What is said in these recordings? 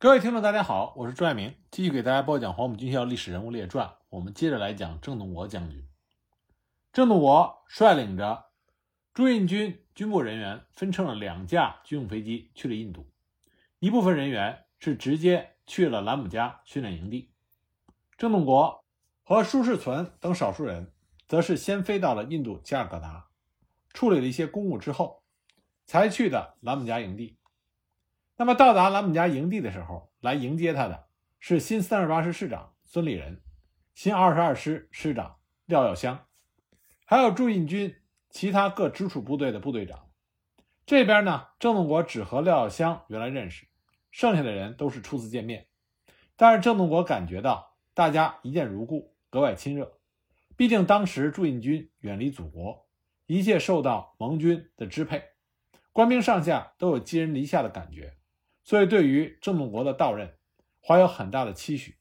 各位听众，大家好，我是朱爱明，继续给大家播讲《黄埔军校历史人物列传》。我们接着来讲郑洞国将军。郑洞国率领着朱印军军部人员，分乘了两架军用飞机去了印度，一部分人员是直接去了兰姆加训练营地。郑洞国和舒世存等少数人，则是先飞到了印度加尔各答，处理了一些公务之后，才去的兰姆加营地。那么到达兰姆加营地的时候，来迎接他的是新三十八师师长孙立人，新二十二师师长廖耀湘，还有驻印军其他各直属部队的部队长。这边呢，郑洞国只和廖耀湘原来认识，剩下的人都是初次见面。但是郑洞国感觉到大家一见如故，格外亲热。毕竟当时驻印军远离祖国，一切受到盟军的支配，官兵上下都有寄人篱下的感觉。所以，对于郑洞国的到任，怀有很大的期许。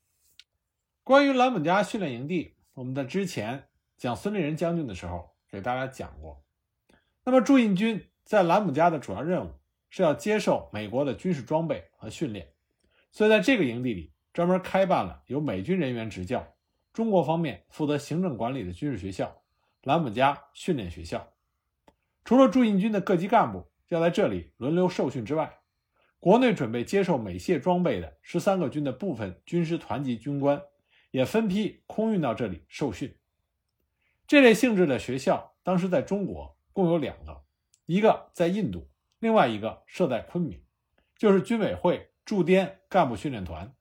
关于兰姆加训练营地，我们在之前讲孙立人将军的时候给大家讲过。那么，驻印军在兰姆加的主要任务是要接受美国的军事装备和训练，所以在这个营地里专门开办了由美军人员执教、中国方面负责行政管理的军事学校——兰姆加训练学校。除了驻印军的各级干部要在这里轮流受训之外，国内准备接受美械装备的十三个军的部分军师团级军官，也分批空运到这里受训。这类性质的学校，当时在中国共有两个，一个在印度，另外一个设在昆明，就是军委会驻滇干部训练团。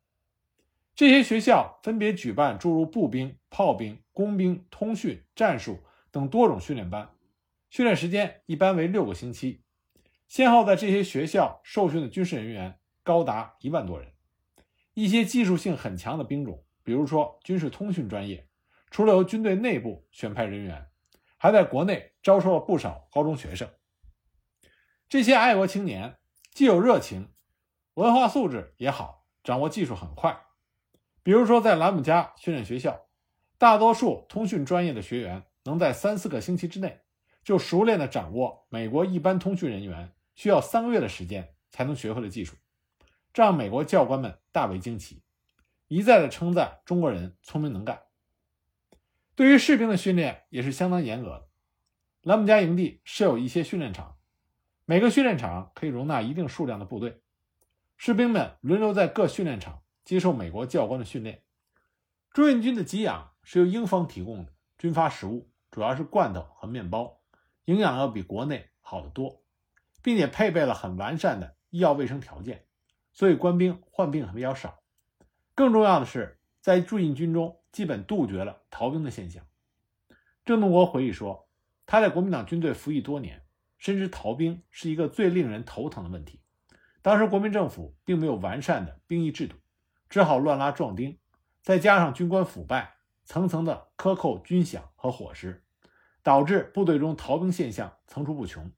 这些学校分别举办诸如步兵、炮兵、工兵、通讯、战术等多种训练班，训练时间一般为六个星期。先后在这些学校受训的军事人员高达一万多人，一些技术性很强的兵种，比如说军事通讯专业，除了由军队内部选派人员，还在国内招收了不少高中学生。这些爱国青年既有热情，文化素质也好，掌握技术很快。比如说在兰姆加训练学校，大多数通讯专业的学员能在三四个星期之内就熟练地掌握美国一般通讯人员。需要三个月的时间才能学会的技术，这让美国教官们大为惊奇，一再的称赞中国人聪明能干。对于士兵的训练也是相当严格的。兰姆加营地设有一些训练场，每个训练场可以容纳一定数量的部队，士兵们轮流在各训练场接受美国教官的训练。驻印军的给养是由英方提供的军发食物，主要是罐头和面包，营养要比国内好得多。并且配备了很完善的医药卫生条件，所以官兵患病比较少。更重要的是，在驻印军中基本杜绝了逃兵的现象。郑洞国回忆说，他在国民党军队服役多年，深知逃兵是一个最令人头疼的问题。当时国民政府并没有完善的兵役制度，只好乱拉壮丁，再加上军官腐败，层层的克扣军饷和伙食，导致部队中逃兵现象层出不穷。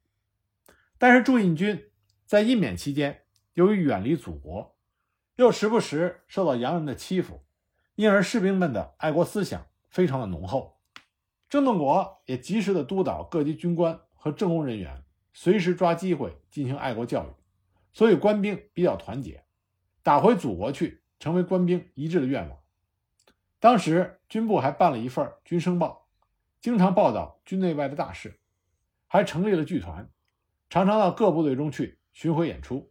但是驻印军在印缅期间，由于远离祖国，又时不时受到洋人的欺负，因而士兵们的爱国思想非常的浓厚。郑洞国也及时的督导各级军官和政工人员，随时抓机会进行爱国教育，所以官兵比较团结，打回祖国去成为官兵一致的愿望。当时军部还办了一份《军声报》，经常报道军内外的大事，还成立了剧团。常常到各部队中去巡回演出，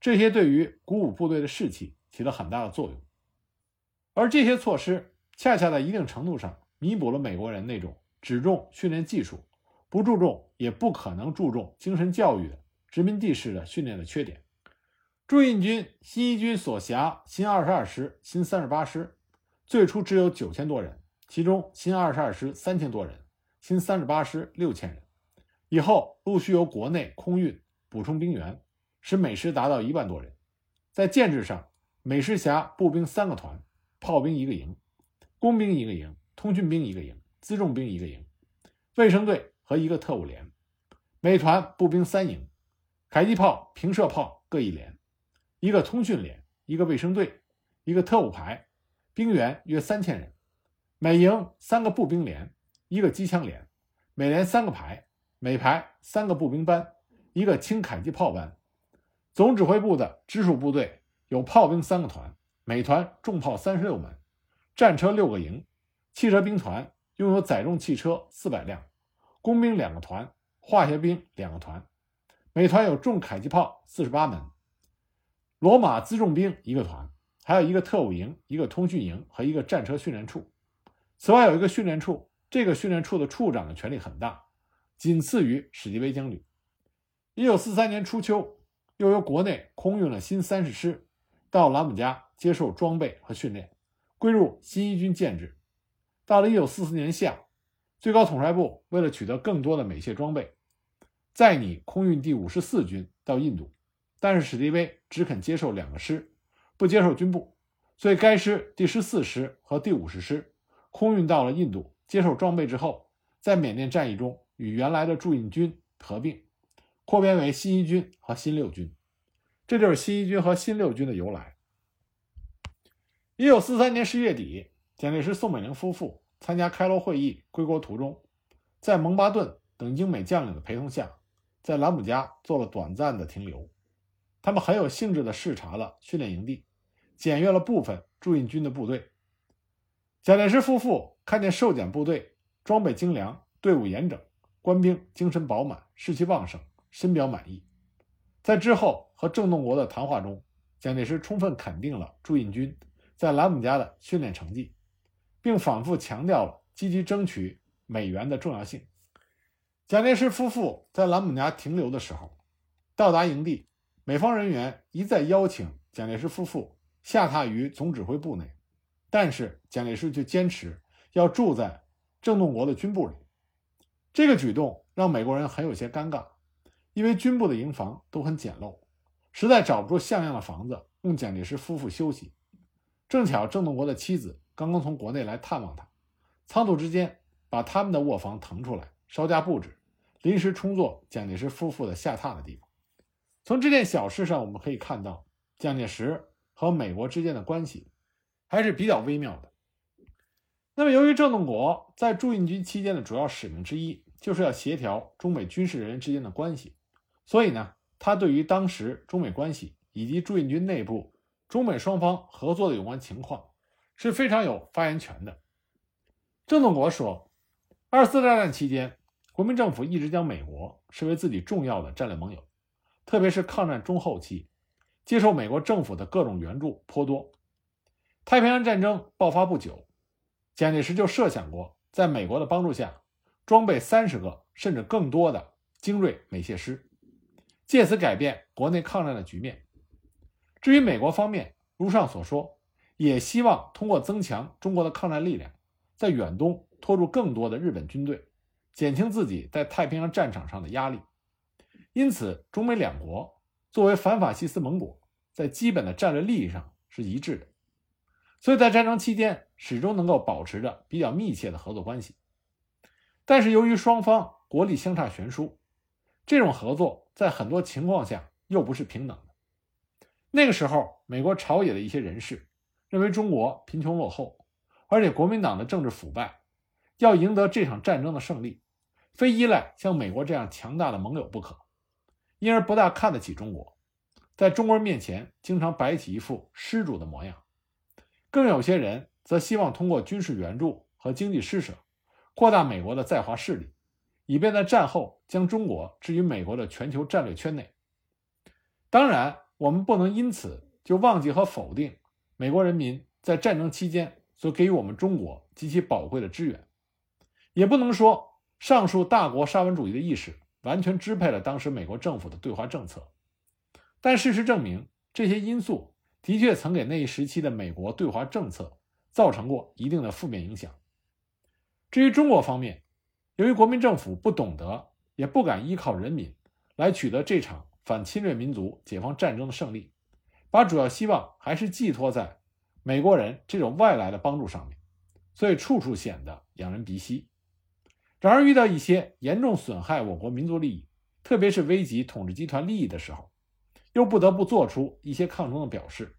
这些对于鼓舞部队的士气起了很大的作用。而这些措施恰恰在一定程度上弥补了美国人那种只重训练技术，不注重也不可能注重精神教育的殖民地式的训练的缺点。驻印军新一军所辖新二十二师、新三十八师，最初只有九千多人，其中新二十二师三千多人，新三十八师六千人。以后陆续由国内空运补充兵员，使美师达到一万多人。在建制上，美师辖步兵三个团，炮兵一个营，工兵一个营，通讯兵一个营，辎重兵一个营，卫生队和一个特务连。每团步兵三营，迫击炮、平射炮各一连，一个通讯连，一个卫生队，一个特务排，兵员约三千人。每营三个步兵连，一个机枪连，每连三个排。每排三个步兵班，一个轻迫击炮班。总指挥部的直属部队有炮兵三个团，每团重炮三十六门，战车六个营，汽车兵团拥有载重汽车四百辆，工兵两个团，化学兵两个团，每团有重迫击炮四十八门，罗马辎重兵一个团，还有一个特务营、一个通讯营和一个战车训练处。此外，有一个训练处，这个训练处的处长的权力很大，仅次于史迪威将军。一九四三年初秋，又由国内空运了新三十师。到兰姆加接受装备和训练，归入新一军建制。到了1944年夏，最高统帅部为了取得更多的美械装备，再拟空运第五十四军到印度，但是史迪威只肯接受两个师，不接受军部，所以该师第十四师和第五十师空运到了印度接受装备之后，在缅甸战役中与原来的驻印军合并，扩编为新一军和新六军。这就是新一军和新六军的由来。一九四三年十月底，蒋介石、宋美龄夫妇参加开罗会议归国途中，在蒙巴顿等英美将领的陪同下，在兰姆加做了短暂的停留。他们很有兴致地视察了训练营地，检阅了部分驻印军的部队。蒋介石夫妇看见受检部队装备精良，队伍严整，官兵精神饱满，士气旺盛，深表满意。在之后和郑洞国的谈话中，蒋介石充分肯定了驻印军在兰姆加的训练成绩，并反复强调了积极争取美元的重要性。蒋介石夫妇在兰姆加停留的时候，到达营地，美方人员一再邀请蒋介石夫妇下榻于总指挥部内，但是蒋介石却坚持要住在郑洞国的军部里。这个举动让美国人很有些尴尬。因为军部的营房都很简陋，实在找不出像样的房子供蒋介石夫妇休息。正巧郑洞国的妻子刚刚从国内来探望他，仓促之间把他们的卧房腾出来，稍加布置，临时充作蒋介石夫妇的下榻的地方。从这件小事上，我们可以看到蒋介石和美国之间的关系还是比较微妙的。那么，由于郑洞国在驻印军期间的主要使命之一，就是要协调中美军事人员之间的关系。所以呢，他对于当时中美关系以及驻印军内部中美双方合作的有关情况是非常有发言权的。郑洞国说，二次大战期间，国民政府一直将美国视为自己重要的战略盟友，特别是抗战中后期，接受美国政府的各种援助颇多。太平洋战争爆发不久，蒋介石就设想过在美国的帮助下，装备三十个甚至更多的精锐美械师。借此改变国内抗战的局面。至于美国方面，如上所说，也希望通过增强中国的抗战力量，在远东拖住更多的日本军队，减轻自己在太平洋战场上的压力。因此，中美两国作为反法西斯盟国，在基本的战略利益上是一致的，所以在战争期间始终能够保持着比较密切的合作关系。但是，由于双方国力相差悬殊，这种合作。在很多情况下又不是平等的。那个时候，美国朝野的一些人士认为中国贫穷落后，而且国民党的政治腐败，要赢得这场战争的胜利，非依赖像美国这样强大的盟友不可，因而不大看得起中国，在中国人面前经常摆起一副施主的模样。更有些人则希望通过军事援助和经济施舍，扩大美国的在华势力。以便在战后将中国置于美国的全球战略圈内。当然，我们不能因此就忘记和否定美国人民在战争期间所给予我们中国极其宝贵的支援，也不能说上述大国沙文主义的意识完全支配了当时美国政府的对华政策。但事实证明，这些因素的确曾给那一时期的美国对华政策造成过一定的负面影响。至于中国方面，由于国民政府不懂得，也不敢依靠人民来取得这场反侵略民族解放战争的胜利，把主要希望还是寄托在美国人这种外来的帮助上面，所以处处显得仰人鼻息。然而，遇到一些严重损害我国民族利益，特别是危及统治集团利益的时候，又不得不做出一些抗争的表示，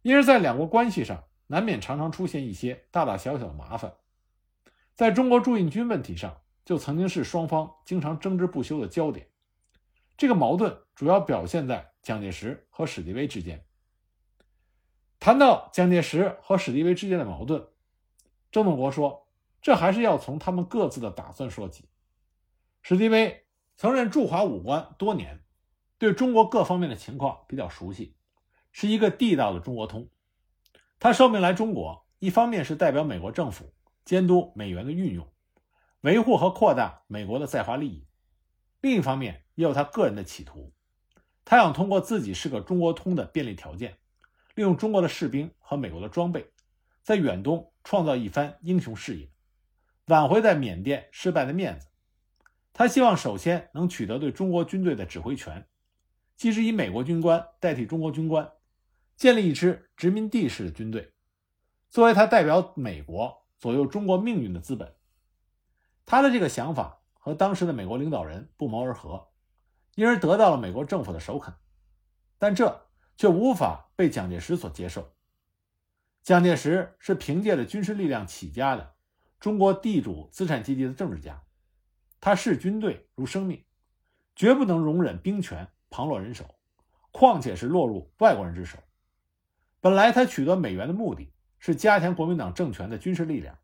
因而，在两国关系上难免常常出现一些大大小小的麻烦。在中国驻印军问题上，就曾经是双方经常争执不休的焦点。这个矛盾主要表现在蒋介石和史迪威之间。谈到蒋介石和史迪威之间的矛盾，郑洞国说：“这还是要从他们各自的打算说起。”史迪威曾任驻华武官多年，对中国各方面的情况比较熟悉，是一个地道的中国通。他受命来中国，一方面是代表美国政府监督美元的运用，维护和扩大美国的在华利益；另一方面也有他个人的企图，他想通过自己是个中国通的便利条件。利用中国的士兵和美国的装备，在远东创造一番英雄事业，挽回在缅甸失败的面子。他希望首先能取得对中国军队的指挥权，即是以美国军官代替中国军官，建立一支殖民地式的军队，作为他代表美国左右中国命运的资本。他的这个想法和当时的美国领导人不谋而合，因而得到了美国政府的首肯。但这。却无法被蒋介石所接受。蒋介石是凭借着军事力量起家的中国地主资产阶级的政治家，他视军队如生命，绝不能容忍兵权旁落人手，况且是落入外国人之手。本来他取得美元的目的是加强国民党政权的军事力量，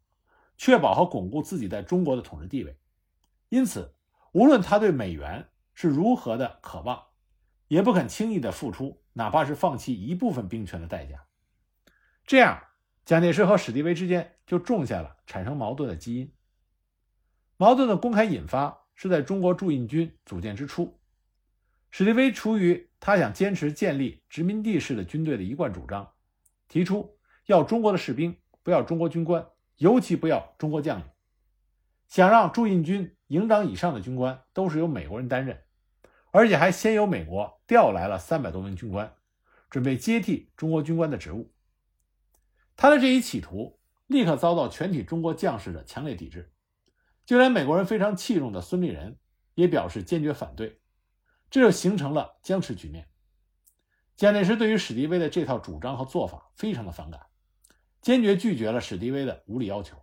确保和巩固自己在中国的统治地位。因此，无论他对美元是如何的渴望，也不肯轻易的付出。哪怕是放弃一部分兵权的代价，这样蒋介石和史迪威之间就种下了产生矛盾的基因。矛盾的公开引发是在中国驻印军组建之初，史迪威出于他想坚持建立殖民地式的军队的一贯主张，提出要中国的士兵，不要中国军官，尤其不要中国将领，想让驻印军营长以上的军官都是由美国人担任。而且还先由美国调来了三百多名军官，准备接替中国军官的职务。他的这一企图立刻遭到全体中国将士的强烈抵制，就连美国人非常器重的孙立人也表示坚决反对，这就形成了僵持局面。蒋介石对于史迪威的这套主张和做法非常的反感，坚决拒绝了史迪威的无理要求。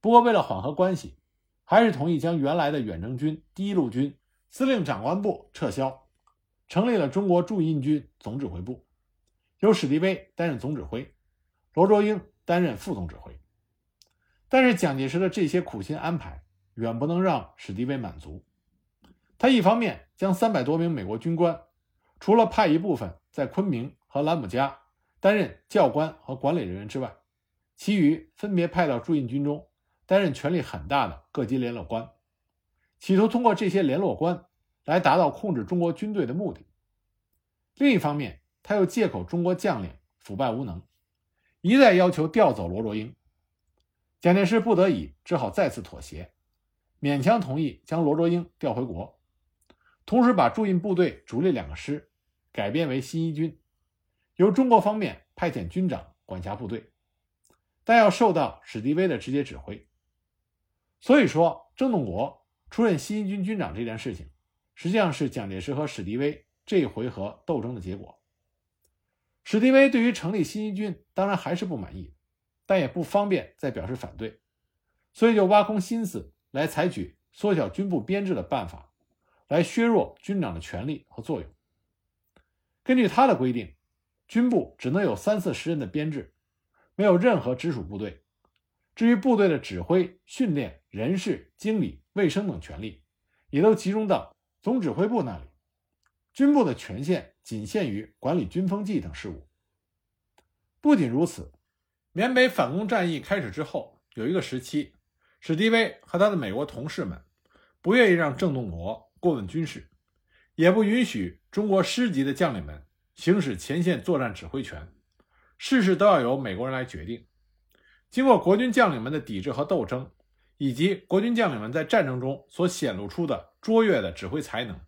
不过为了缓和关系，还是同意将原来的远征军第一路军。司令长官部撤销，成立了中国驻印军总指挥部，由史迪威担任总指挥，罗卓英担任副总指挥。但是蒋介石的这些苦心安排远不能让史迪威满足。他一方面将三百多名美国军官，除了派一部分在昆明和兰姆加担任教官和管理人员之外，其余分别派到驻印军中担任权力很大的各级联络官。企图通过这些联络官来达到控制中国军队的目的。另一方面，他又借口中国将领腐败无能，一再要求调走罗卓英。蒋介石不得已只好再次妥协，勉强同意将罗卓英调回国，同时把驻印部队主力两个师改编为新一军，由中国方面派遣军长管辖部队，但要受到史迪威的直接指挥。所以说，郑洞国。出任新一军军长这件事情，实际上是蒋介石和史迪威这一回合斗争的结果。史迪威对于成立新一军当然还是不满意，但也不方便再表示反对，所以就挖空心思来采取缩小军部编制的办法，来削弱军长的权力和作用。根据他的规定，军部只能有三四十人的编制，没有任何直属部队。至于部队的指挥、训练、人事、经理。卫生等权力也都集中到总指挥部那里，军部的权限仅限于管理军风纪等事务。不仅如此，缅北反攻战役开始之后，有一个时期，史迪威和他的美国同事们不愿意让郑洞国过问军事，也不允许中国师级的将领们行使前线作战指挥权，事事都要由美国人来决定。经过国军将领们的抵制和斗争。以及国军将领们在战争中所显露出的卓越的指挥才能，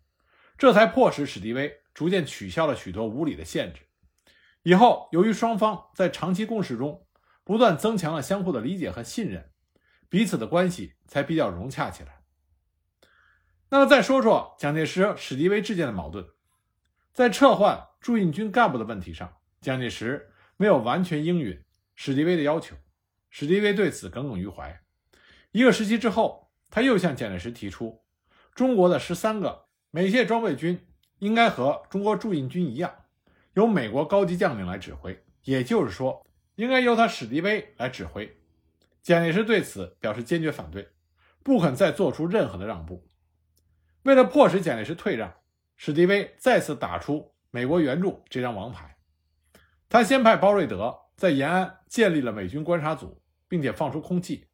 这才迫使史迪威逐渐取消了许多无理的限制。以后，由于双方在长期共事中不断增强了相互的理解和信任，彼此的关系才比较融洽起来。那么，再说说蒋介石史迪威之间的矛盾，在撤换驻印军干部的问题上，蒋介石没有完全应允史迪威的要求，史迪威对此耿耿于怀。一个时期之后，他又向蒋介石提出，中国的十三个美械装备军应该和中国驻印军一样，由美国高级将领来指挥，也就是说，应该由他史迪威来指挥。蒋介石对此表示坚决反对，不肯再做出任何的让步。为了迫使蒋介石退让，史迪威再次打出美国援助这张王牌。他先派包瑞德在延安建立了美军观察组，并且放出空气，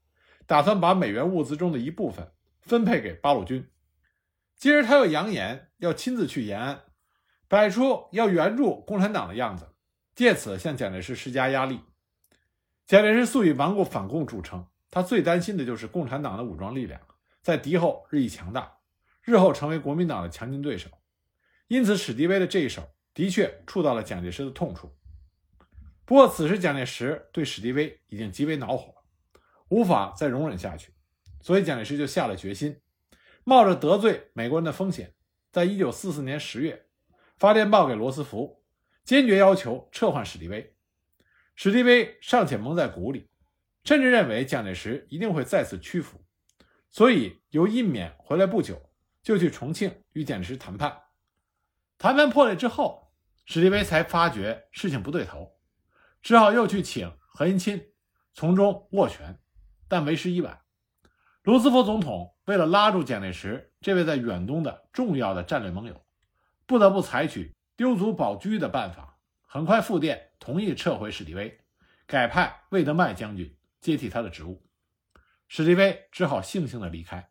打算把美元物资中的一部分分配给八路军。接着，他又扬言要亲自去延安，摆出要援助共产党的样子，借此向蒋介石施加压力。蒋介石素以顽固反共著称，他最担心的就是共产党的武装力量在敌后日益强大，日后成为国民党的强劲对手。因此，史迪威的这一手的确触到了蒋介石的痛处。不过，此时蒋介石对史迪威已经极为恼火，无法再容忍下去，所以蒋介石就下了决心，冒着得罪美国人的风险，在一九四四年十月发电报给罗斯福，坚决要求撤换史迪威。史迪威尚且蒙在鼓里，甚至认为蒋介石一定会再次屈服，所以由印缅回来不久，就去重庆与蒋介石谈判。谈判破裂之后，史迪威才发觉事情不对头，只好又去请何应钦从中斡旋，但为时已晚。罗斯福总统为了拉住蒋介石这位在远东的重要的战略盟友，不得不采取丢卒保车的办法，很快复电。同意撤回史迪威，改派魏德迈将军接替他的职务。史迪威只好悻悻地离开。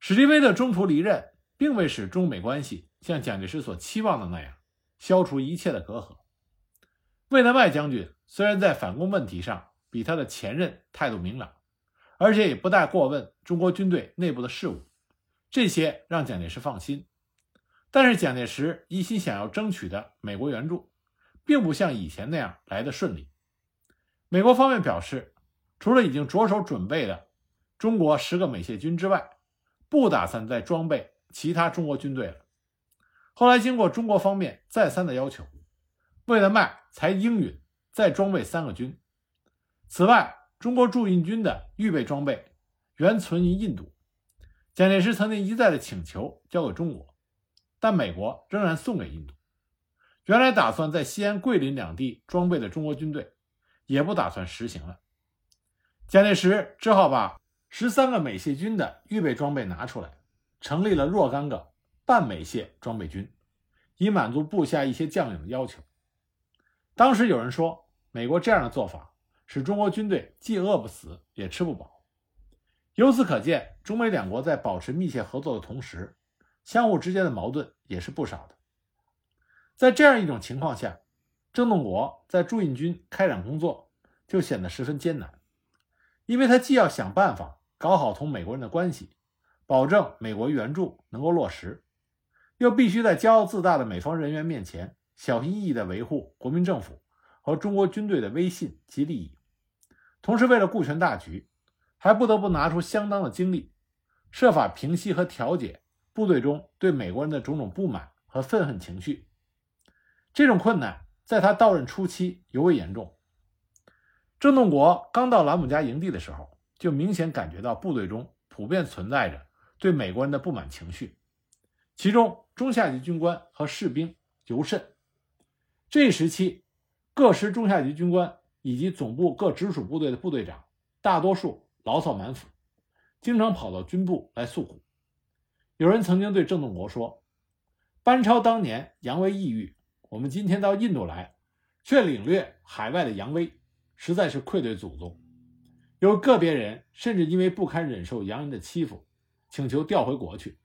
史迪威的中途离任，并未使中美关系像蒋介石所期望的那样消除一切的隔阂。魏德迈将军虽然在反攻问题上比他的前任态度明朗，而且也不大过问中国军队内部的事务，这些让蒋介石放心。但是蒋介石一心想要争取的美国援助。并不像以前那样来得顺利。美国方面表示，除了已经着手准备的中国十个美械军之外，不打算再装备其他中国军队了。后来经过中国方面再三的要求，魏德迈才应允再装备三个军。此外，中国驻印军的预备装备原存于印度，蒋介石曾经一再的请求交给中国，但美国仍然送给印度。原来打算在西安、桂林两地装备的中国军队，也不打算实行了。蒋介石只好把十三个美械军的预备装备拿出来，成立了若干个半美械装备军，以满足部下一些将领的要求。当时有人说，美国这样的做法使中国军队既饿不死也吃不饱。由此可见，中美两国在保持密切合作的同时，相互之间的矛盾也是不少的。在这样一种情况下，郑洞国在驻印军开展工作就显得十分艰难，因为他既要想办法搞好同美国人的关系，保证美国援助能够落实，又必须在骄傲自大的美方人员面前小心翼翼地维护国民政府和中国军队的威信及利益，同时为了顾全大局，还不得不拿出相当的精力，设法平息和调解部队中对美国人的种种不满和愤恨情绪。这种困难在他到任初期尤为严重。郑洞国刚到兰姆加营地的时候，就明显感觉到部队中普遍存在着对美国人的不满情绪，其中中下级军官和士兵尤甚。这一时期，各师中下级军官以及总部各直属部队的部队长，大多数牢骚满腹，经常跑到军部来诉苦。有人曾经对郑洞国说：“班超当年扬威抑郁。”我们今天到印度来，却领略海外的扬威，实在是愧对祖宗。有个别人甚至因为不堪忍受洋人的欺负，请求调回国去。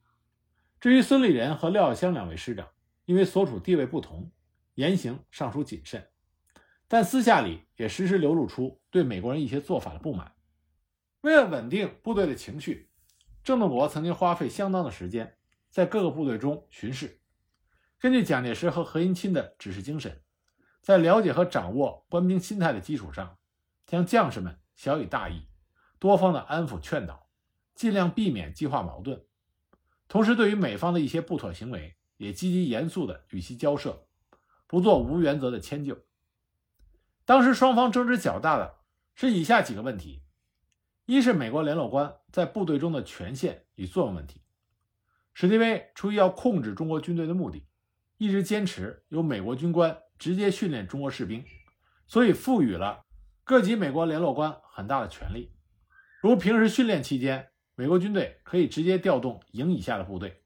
至于孙立人和廖耀湘两位师长，因为所处地位不同，言行尚属谨慎，但私下里也时时流露出对美国人一些做法的不满。为了稳定部队的情绪，郑洞国曾经花费相当的时间在各个部队中巡视。根据蒋介石和何应钦的指示精神，在了解和掌握官兵心态的基础上，将将士们晓以大义，多方的安抚劝导，尽量避免激化矛盾。同时，对于美方的一些不妥行为，也积极严肃地与其交涉，不做无原则的迁就。当时双方争执较大的是以下几个问题：一是美国联络官在部队中的权限与作用问题。史迪威出于要控制中国军队的目的。一直坚持由美国军官直接训练中国士兵，所以赋予了各级美国联络官很大的权力，如平时训练期间，美国军队可以直接调动营以下的部队，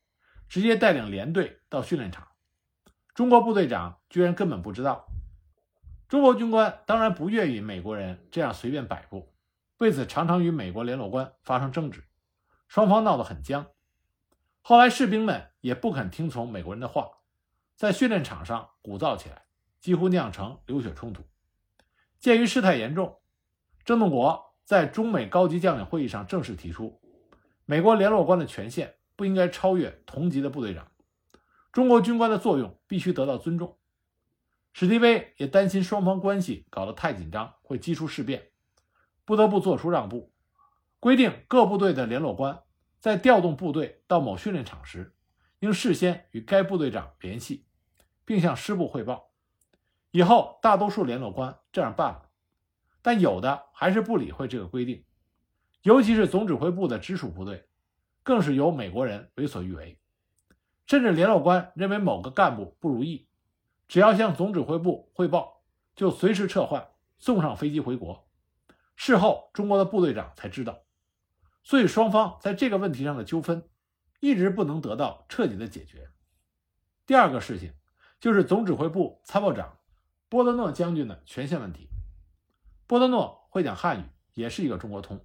直接带领连队到训练场。中国部队长居然根本不知道。中国军官当然不愿意美国人这样随便摆布，为此常常与美国联络官发生争执，双方闹得很僵。后来士兵们也不肯听从美国人的话，在训练场上鼓噪起来，几乎酿成流血冲突。鉴于事态严重，郑洞国在中美高级将领会议上正式提出，美国联络官的权限不应该超越同级的部队长，中国军官的作用必须得到尊重。史迪威也担心双方关系搞得太紧张会激出事变，不得不做出让步，规定各部队的联络官在调动部队到某训练场时，应事先与该部队长联系，并向师部汇报。以后大多数联络官这样办了，但有的还是不理会这个规定，尤其是总指挥部的直属部队，更是由美国人为所欲为，甚至联络官认为某个干部不如意。只要向总指挥部汇报，就随时撤换，送上飞机回国。事后，中国的部队长才知道，所以双方在这个问题上的纠纷一直不能得到彻底的解决。第二个事情就是总指挥部参谋长波德诺将军的权限问题。波德诺会讲汉语，也是一个中国通，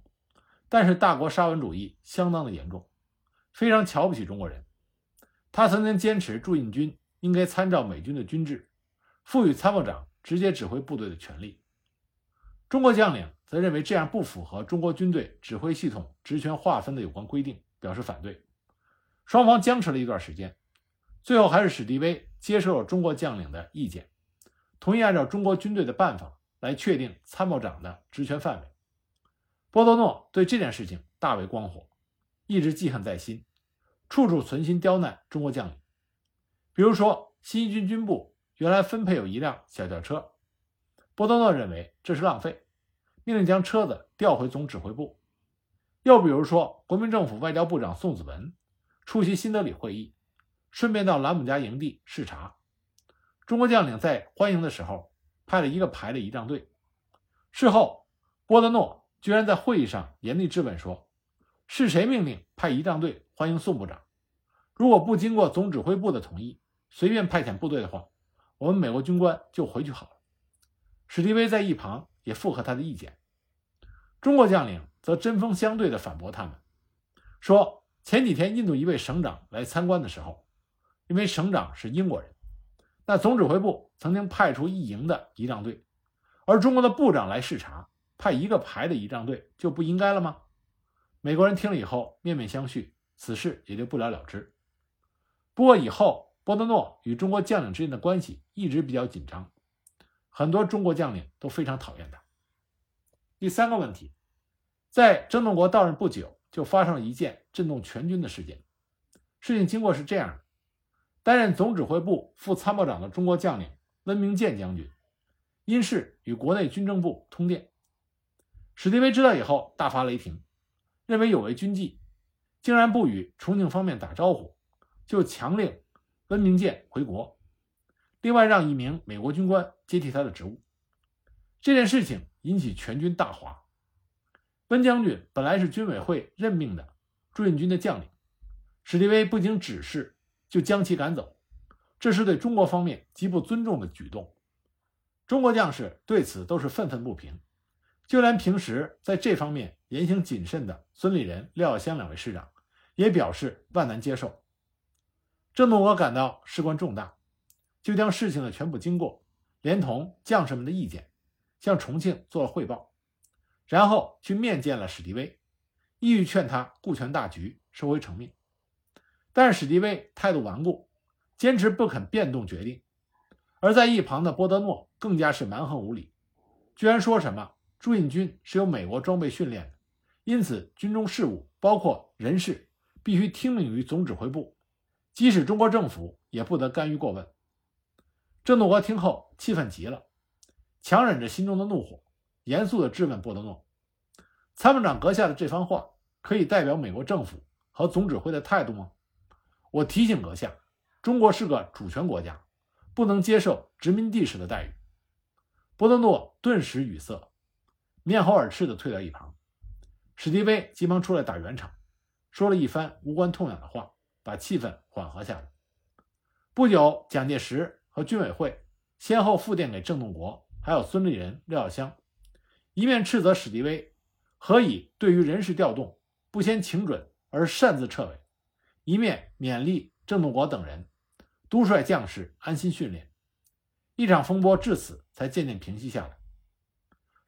但是大国沙文主义相当的严重，非常瞧不起中国人。他曾经坚持驻印军。应该参照美军的军制，赋予参谋长直接指挥部队的权利。中国将领则认为这样不符合中国军队指挥系统职权划分的有关规定，表示反对。双方僵持了一段时间，最后还是史迪威接受了中国将领的意见，同意按照中国军队的办法来确定参谋长的职权范围。波多诺对这件事情大为光火，一直记恨在心，处处存心刁难中国将领。比如说，新一军军部原来分配有一辆小轿车，波多诺认为这是浪费，命令将车子调回总指挥部。又比如说，国民政府外交部长宋子文出席新德里会议，顺便到兰姆加营地视察。中国将领在欢迎的时候派了一个排的仪仗队。事后，波多诺居然在会议上严厉质问说：“是谁命令派仪仗队欢迎宋部长？如果不经过总指挥部的同意？”随便派遣部队的话，我们美国军官就回去好了。史迪威在一旁也附和他的意见。中国将领则针锋相对地反驳他们，说前几天印度一位省长来参观的时候，因为省长是英国人，那总指挥部曾经派出一营的仪仗队，而中国的部长来视察，派一个排的仪仗队就不应该了吗？美国人听了以后面面相觑，此事也就不了了之。不过以后。波德诺与中国将领之间的关系一直比较紧张，很多中国将领都非常讨厌他。第三个问题，在郑洞国到任不久，就发生了一件震动全军的事件。事情经过是这样的：担任总指挥部副参谋长的中国将领温明健将军，因事与国内军政部通电。史迪威知道以后大发雷霆，认为有违军纪，竟然不与重庆方面打招呼，就强令。温明健回国，另外让一名美国军官接替他的职务。这件事情引起全军大哗。温将军本来是军委会任命的驻印军的将领，史迪威不经指示就将其赶走，这是对中国方面极不尊重的举动。中国将士对此都是愤愤不平，就连平时在这方面言行谨慎的孙立人、廖耀湘两位师长，也表示万难接受。郑洞国感到事关重大，就将事情的全部经过，连同将士们的意见，向重庆做了汇报，然后去面见了史迪威，意欲劝他顾全大局，收回成命。但是史迪威态度顽固，坚持不肯变动决定。而在一旁的波德诺更加是蛮横无理，居然说什么驻印军是由美国装备训练的，因此军中事务包括人事必须听命于总指挥部。即使中国政府也不得干预过问。郑洞国听后气愤极了，强忍着心中的怒火，严肃地质问波德诺：“参谋长阁下的这番话，可以代表美国政府和总指挥的态度吗？我提醒阁下，中国是个主权国家，不能接受殖民地式的待遇。”波德诺顿时语塞，面红耳赤地退到一旁。史迪威急忙出来打圆场，说了一番无关痛痒的话，把气氛缓和下来。不久，蒋介石和军委会先后复电给郑洞国，还有孙立人、廖耀湘，一面斥责史迪威何以对于人事调动不先请准而擅自撤委，一面勉励郑洞国等人督率将士安心训练。一场风波至此才渐渐平息下来。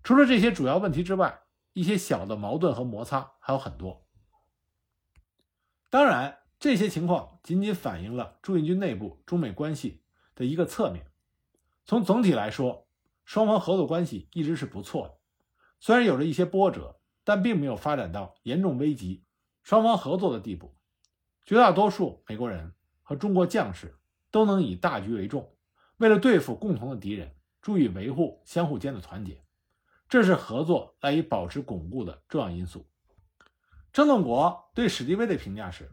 除了这些主要问题之外，一些小的矛盾和摩擦还有很多。当然，这些情况仅仅反映了驻印军内部中美关系的一个侧面。从总体来说，双方合作关系一直是不错的。虽然有着一些波折，但并没有发展到严重危及双方合作的地步。绝大多数美国人和中国将士都能以大局为重，为了对付共同的敌人，注意维护相互间的团结。这是合作赖以保持巩固的重要因素。郑洞国对史迪威的评价是：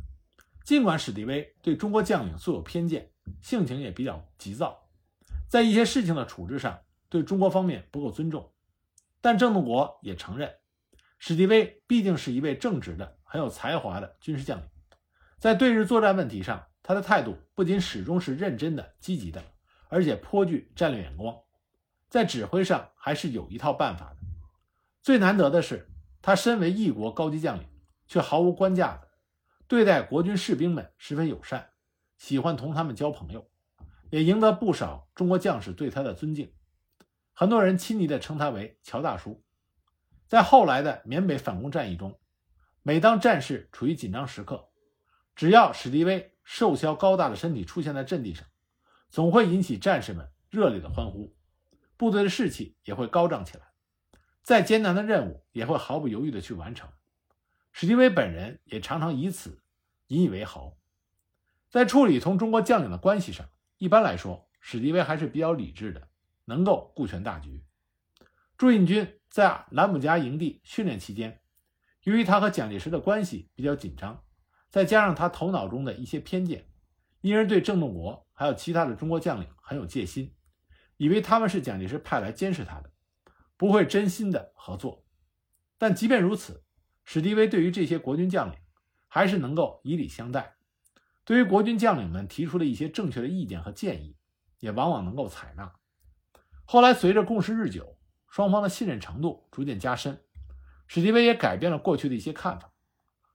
尽管史迪威对中国将领素有偏见，性情也比较急躁，在一些事情的处置上对中国方面不够尊重，但郑洞国也承认，史迪威毕竟是一位正直的、很有才华的军事将领，在对日作战问题上，他的态度不仅始终是认真的、积极的，而且颇具战略眼光。在指挥上还是有一套办法的。最难得的是，他身为异国高级将领，却毫无官架子，对待国军士兵们十分友善，喜欢同他们交朋友，也赢得不少中国将士对他的尊敬。很多人亲昵地称他为“乔大叔”。在后来的缅北反攻战役中，每当战事处于紧张时刻，只要史迪威瘦削高大的身体出现在阵地上，总会引起战士们热烈的欢呼。部队的士气也会高涨起来，再艰难的任务也会毫不犹豫地去完成。史迪威本人也常常以此引以为豪。在处理同中国将领的关系上，一般来说，史迪威还是比较理智的，能够顾全大局。驻印军在兰姆加营地训练期间，由于他和蒋介石的关系比较紧张，再加上他头脑中的一些偏见，因而对郑洞国还有其他的中国将领很有戒心。以为他们是蒋介石派来监视他的，不会真心的合作。但即便如此，史迪威对于这些国军将领还是能够以礼相待。对于国军将领们提出的一些正确的意见和建议，也往往能够采纳。后来随着共事日久，双方的信任程度逐渐加深，史迪威也改变了过去的一些看法，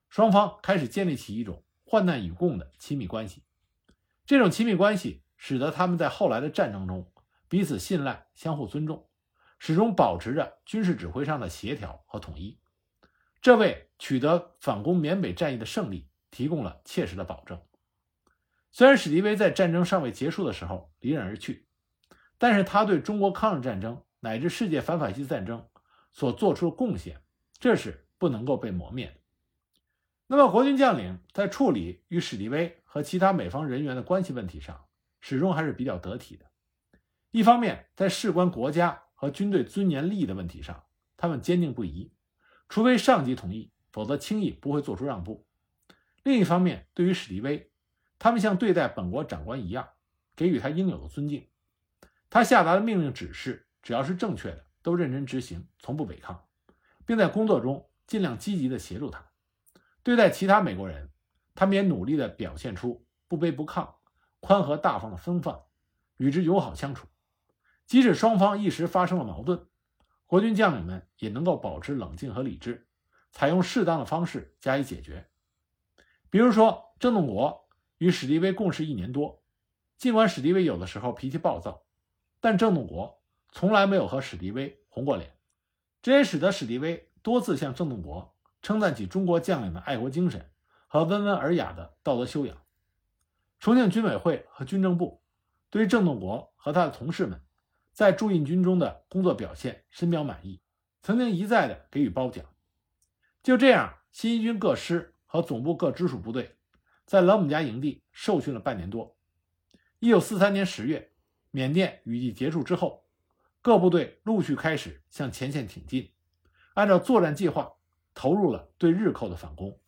双方开始建立起一种患难与共的亲密关系。这种亲密关系使得他们在后来的战争中。彼此信赖，相互尊重，始终保持着军事指挥上的协调和统一，这为取得反攻缅北战役的胜利提供了切实的保证。虽然史迪威在战争尚未结束的时候离任而去，但是他对中国抗日战争乃至世界反法西斯战争所做出的贡献，这是不能够被磨灭的。那么，国军将领在处理与史迪威和其他美方人员的关系问题上，始终还是比较得体的。一方面，在事关国家和军队尊严利益的问题上，他们坚定不移，除非上级同意，否则轻易不会做出让步。另一方面，对于史迪威，他们像对待本国长官一样，给予他应有的尊敬。他下达的命令指示，只要是正确的，都认真执行，从不违抗，并在工作中尽量积极地协助他。对待其他美国人，他们也努力地表现出不卑不亢、宽和大方的风范，与之友好相处。即使双方一时发生了矛盾，国军将领们也能够保持冷静和理智，采用适当的方式加以解决。比如说，郑洞国与史迪威共事一年多，尽管史迪威有的时候脾气暴躁，但郑洞国从来没有和史迪威红过脸，这也使得史迪威多次向郑洞国称赞起中国将领的爱国精神和温文尔雅的道德修养。重庆军委会和军政部对于郑洞国和他的同事们。在驻印军中的工作表现深表满意，曾经一再的给予褒奖。就这样，新一军各师和总部各直属部队在老姆加营地受训了半年多。一九四三年十月，缅甸雨季结束之后，各部队陆续开始向前线挺进，按照作战计划投入了对日寇的反攻。